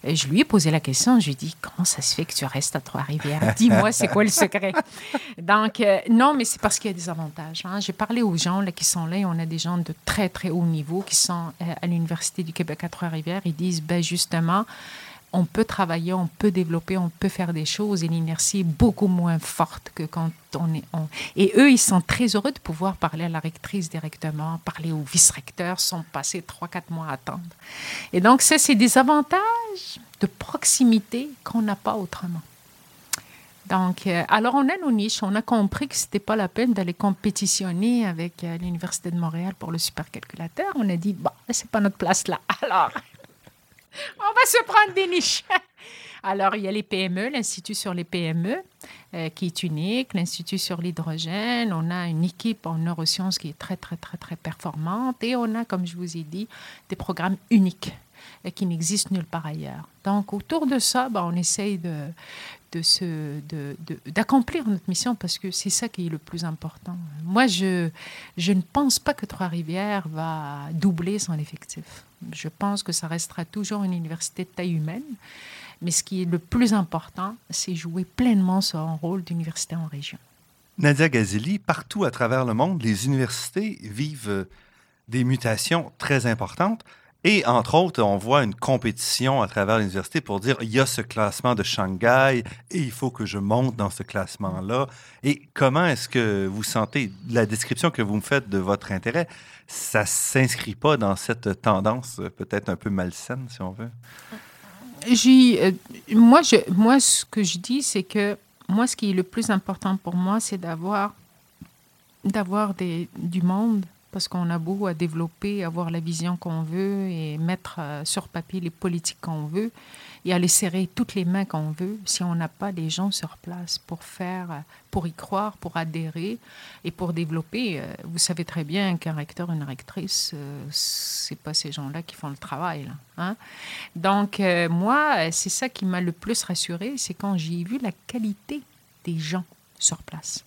Je lui ai posé la question, je lui ai dit, comment ça se fait que tu restes à Trois-Rivières? Dis-moi, c'est quoi le secret? Donc, euh, non, mais c'est parce qu'il y a des avantages. Hein. J'ai parlé aux gens là, qui sont là, on a des gens de très, très haut niveau qui sont à l'Université du Québec à Trois-Rivières. Ils disent, ben justement, on peut travailler, on peut développer, on peut faire des choses et l'inertie est beaucoup moins forte que quand on est... Et eux, ils sont très heureux de pouvoir parler à la rectrice directement, parler au vice-recteur sans passer trois, quatre mois à attendre. Et donc, ça, c'est des avantages de proximité qu'on n'a pas autrement. Donc, euh, alors on a nos niches. On a compris que c'était pas la peine d'aller compétitionner avec euh, l'Université de Montréal pour le supercalculateur. On a dit, bon, c'est pas notre place là. Alors, on va se prendre des niches. Alors, il y a les PME, l'Institut sur les PME, euh, qui est unique, l'Institut sur l'hydrogène. On a une équipe en neurosciences qui est très, très, très, très performante. Et on a, comme je vous ai dit, des programmes uniques euh, qui n'existent nulle part ailleurs. Donc, autour de ça, ben, on essaye de, d'accomplir notre mission parce que c'est ça qui est le plus important. Moi, je, ne pense pas que Trois-Rivières va doubler son effectif. Je pense que ça restera toujours une université de taille humaine. Mais ce qui est le plus important, c'est jouer pleinement son rôle d'université en région. Nadia Gazili, partout à travers le monde, les universités vivent euh, des mutations très importantes. Et entre autres, on voit une compétition à travers l'université pour dire il y a ce classement de Shanghai et il faut que je monte dans ce classement-là. Et comment est-ce que vous sentez la description que vous me faites de votre intérêt Ça s'inscrit pas dans cette tendance peut-être un peu malsaine, si on veut? Euh, moi, je, moi, ce que je dis, c'est que moi, ce qui est le plus important pour moi, c'est d'avoir d'avoir du monde parce qu'on a beau à développer, avoir la vision qu'on veut et mettre euh, sur papier les politiques qu'on veut et aller serrer toutes les mains qu'on veut, si on n'a pas des gens sur place pour faire, euh, pour y croire, pour adhérer et pour développer, euh, vous savez très bien qu'un recteur, une rectrice, c'est pas ces gens-là qui font le travail. Hein? Donc moi, c'est ça qui m'a le plus rassuré, c'est quand j'ai vu la qualité des gens sur place.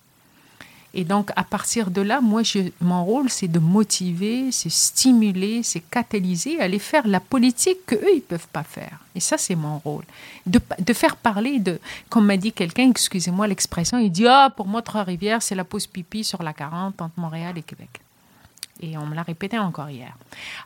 Et donc, à partir de là, moi, mon rôle, c'est de motiver, c'est stimuler, c'est catalyser, aller faire la politique qu'eux, ils ne peuvent pas faire. Et ça, c'est mon rôle. De, de, faire parler de, comme m'a dit quelqu'un, excusez-moi l'expression, il dit Ah, pour moi, Trois-Rivières, c'est la pause pipi sur la 40 entre Montréal et Québec. Et on me l'a répété encore hier.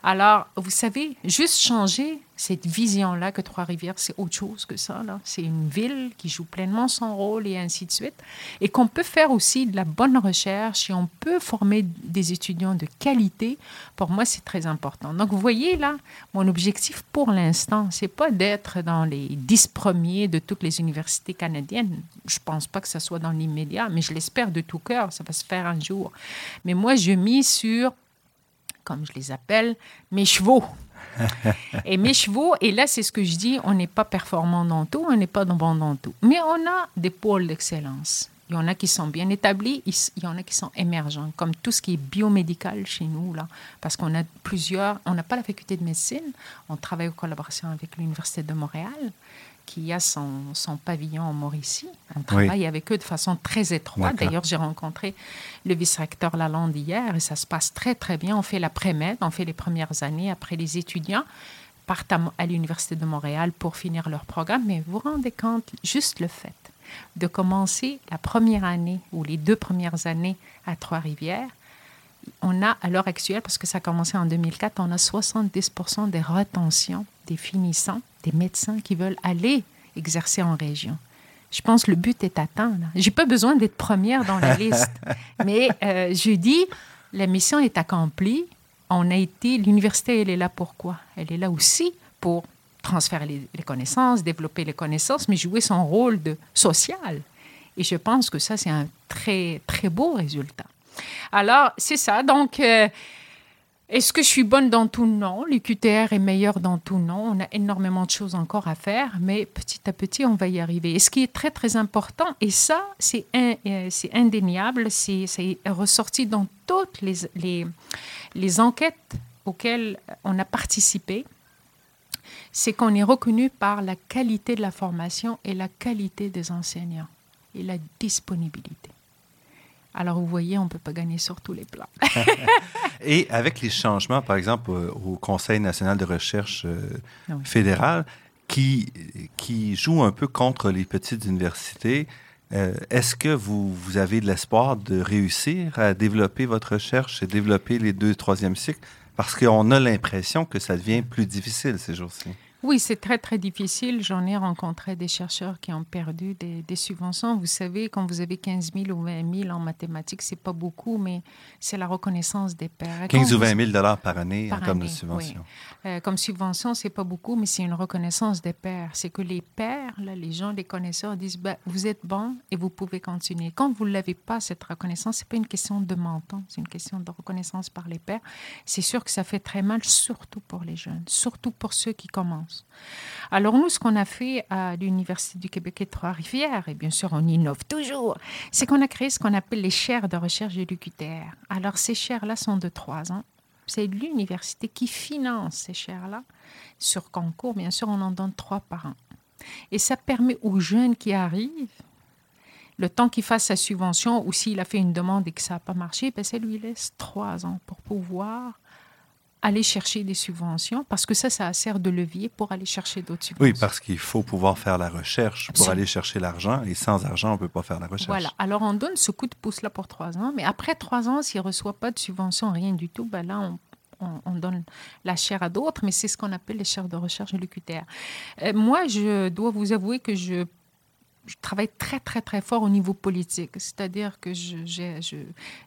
Alors, vous savez, juste changer cette vision-là que Trois-Rivières, c'est autre chose que ça. C'est une ville qui joue pleinement son rôle et ainsi de suite. Et qu'on peut faire aussi de la bonne recherche et on peut former des étudiants de qualité. Pour moi, c'est très important. Donc, vous voyez là, mon objectif pour l'instant, c'est pas d'être dans les dix premiers de toutes les universités canadiennes. Je pense pas que ça soit dans l'immédiat, mais je l'espère de tout cœur. Ça va se faire un jour. Mais moi, je mise sur comme je les appelle, mes chevaux. et mes chevaux, et là, c'est ce que je dis, on n'est pas performant dans tout, on n'est pas bon dans tout. Mais on a des pôles d'excellence. Il y en a qui sont bien établis, il y en a qui sont émergents, comme tout ce qui est biomédical chez nous, là, parce qu'on a plusieurs, on n'a pas la faculté de médecine, on travaille en collaboration avec l'Université de Montréal, qui a son, son pavillon en Mauricie. On travaille avec eux de façon très étroite. D'ailleurs, j'ai rencontré le vice-recteur Lalonde hier et ça se passe très, très bien. On fait la pré-med, on fait les premières années. Après, les étudiants partent à, l'Université de Montréal pour finir leur programme. Mais vous vous rendez compte, juste le fait de commencer la première année ou les deux premières années à Trois-Rivières, on a à l'heure actuelle, parce que ça a commencé en 2004, on a 70% des retentions des finissants, des médecins qui veulent aller exercer en région. Je pense que le but est atteint. Je n'ai pas besoin d'être première dans la liste. Mais euh, je dis, la mission est accomplie. On a été, l'université, elle est là pourquoi? Elle est là aussi pour transférer les, les, connaissances, développer les connaissances, mais jouer son rôle de social. Et je pense que ça, c'est un très, très beau résultat. Alors, c'est ça. Donc, euh, est-ce que je suis bonne dans tout? Non. L'UQTR est meilleur dans tout? Non. On a énormément de choses encore à faire, mais petit à petit, on va y arriver. Et ce qui est très, très important, et ça, c'est euh, indéniable, c'est ressorti dans toutes les, les, les enquêtes auxquelles on a participé, c'est qu'on est reconnu par la qualité de la formation et la qualité des enseignants et la disponibilité. Alors, vous voyez, on ne peut pas gagner sur tous les plans. Et avec les changements, par exemple, au Conseil national de recherche euh, ah fédéral, qui, qui joue un peu contre les petites universités, euh, est-ce que vous, vous avez de l'espoir de réussir à développer votre recherche et développer les deux, troisième cycles? Parce qu'on a l'impression que ça devient plus difficile ces jours-ci. Oui, c'est très, très difficile. J'en ai rencontré des chercheurs qui ont perdu des, subventions. Vous savez, quand vous avez 15 000 ou 20 000 en mathématiques, c'est pas beaucoup, mais c'est la reconnaissance des pairs. 15 ou 20 000 dollars par année par comme subvention. Euh, comme subvention, c'est pas beaucoup, mais c'est une reconnaissance des pairs. C'est que les pairs, là, les gens, les connaisseurs disent, bah, vous êtes bon et vous pouvez continuer. Quand vous l'avez pas, cette reconnaissance, c'est pas une question de menton, c'est une question de reconnaissance par les pairs. C'est sûr que ça fait très mal, surtout pour les jeunes, surtout pour ceux qui commencent. Alors nous, ce qu'on a fait à l'Université du Québec et Trois-Rivières, et bien sûr on innove toujours, c'est qu'on a créé ce qu'on appelle les chaires de recherche de. Alors ces chaires-là sont de trois ans. C'est l'université qui finance ces chaires-là. Sur concours, bien sûr, on en donne trois par an. Et ça permet aux jeunes qui arrivent, le temps qu'il fasse sa subvention ou s'il a fait une demande et que ça n'a pas marché, ben ça lui laisse trois ans pour pouvoir aller chercher des subventions parce que ça, ça sert de levier pour aller chercher d'autres subventions. Oui, parce qu'il faut pouvoir faire la recherche pour aller chercher l'argent et sans argent, on ne peut pas faire la recherche. Voilà. Alors, on donne ce coup de pouce-là pour trois ans, mais après trois ans, s'il ne reçoit pas de subvention, rien du tout, ben là, on, donne la chair à d'autres, mais c'est ce qu'on appelle les chaires de recherche locutaires. Euh, moi, je dois vous avouer que je je travaille très, très, très fort au niveau politique. C'est-à-dire que je, je,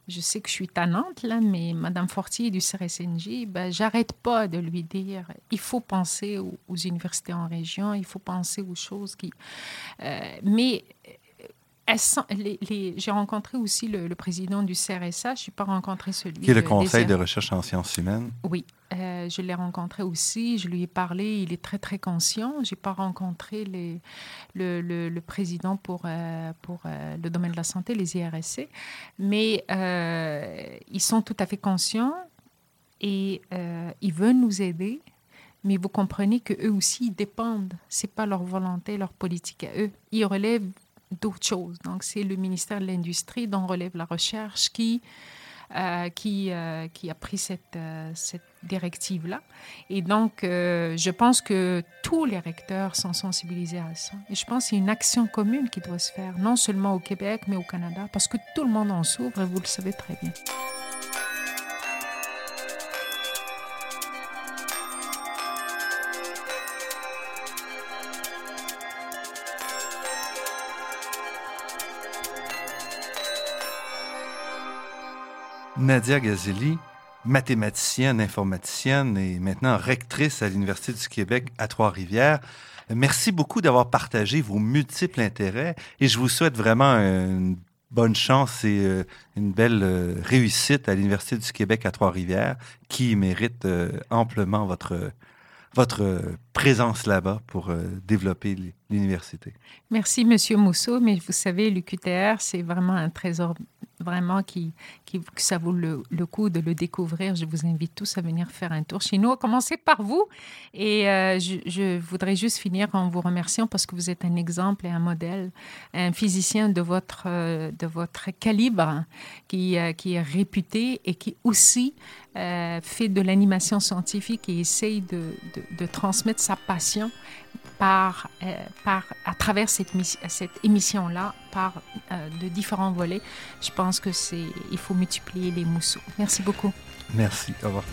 je, sais que je suis tannante, là, mais Mme Fortier du CRSNJ, ben, j'arrête pas de lui dire il faut penser aux, universités en région, il faut penser aux choses qui. Euh, mais j'ai rencontré aussi le, président du CRSA. Je n'ai pas rencontré celui Qui est le Conseil de recherche en sciences humaines. Oui, euh, je l'ai rencontré aussi. Je lui ai parlé. Il est très, très conscient. Je n'ai pas rencontré les, le, le, président pour, euh, pour euh, le domaine de la santé, les IRSC. Mais ils sont tout à fait conscients et ils veulent nous aider. Mais vous comprenez qu'eux aussi, ils dépendent. Ce n'est pas leur volonté, leur politique à eux. Ils relèvent d'autres choses. Donc, c'est le ministère de l'Industrie dont relève la recherche qui, euh, qui, euh, qui, a pris cette, euh, cette directive-là. Et donc, je pense que tous les recteurs sont sensibilisés à ça. Et je pense que c'est une action commune qui doit se faire, non seulement au Québec, mais au Canada, parce que tout le monde en souffre, vous le savez très bien. Nadia Gazeli, mathématicienne, informaticienne et maintenant rectrice à l'Université du Québec à Trois-Rivières. Merci beaucoup d'avoir partagé vos multiples intérêts et je vous souhaite vraiment une bonne chance et euh, une belle euh, réussite à l'Université du Québec à Trois-Rivières qui mérite euh, amplement votre, votre présence là-bas pour développer Merci, Monsieur Mousseau, mais vous savez, l'UQTR, c'est vraiment un trésor vraiment qui, qui, que ça vaut le, coup de le découvrir. Je vous invite tous à venir faire un tour chez nous, à commencer par vous. Et euh, je, voudrais juste finir en vous remerciant parce que vous êtes un exemple et un modèle, un physicien de votre, euh, de votre calibre qui, euh, qui est réputé et qui aussi fait de l'animation scientifique et essaye de, de transmettre sa passion par, euh, par, à travers cette, émission-là, par euh, de différents volets. Je pense que c'est, il faut multiplier les mousseaux. Merci beaucoup. Merci. Au revoir.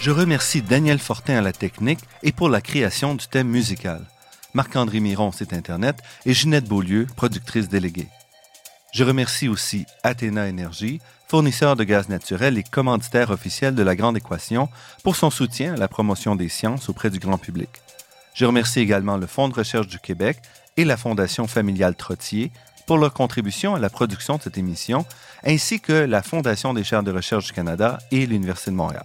Je remercie Daniel Fortin à la technique et pour la création du thème musical. Marc-André Miron, site Internet, et Ginette Beaulieu, productrice déléguée. Je remercie aussi Athéna Énergie, fournisseur de gaz naturel et commanditaire officiel de la Grande Équation, pour son soutien à la promotion des sciences auprès du grand public. Je remercie également le Fonds de recherche du Québec et la Fondation familiale Trottier pour leur contribution à la production de cette émission, ainsi que la Fondation des chaires de recherche du Canada et l'Université de Montréal.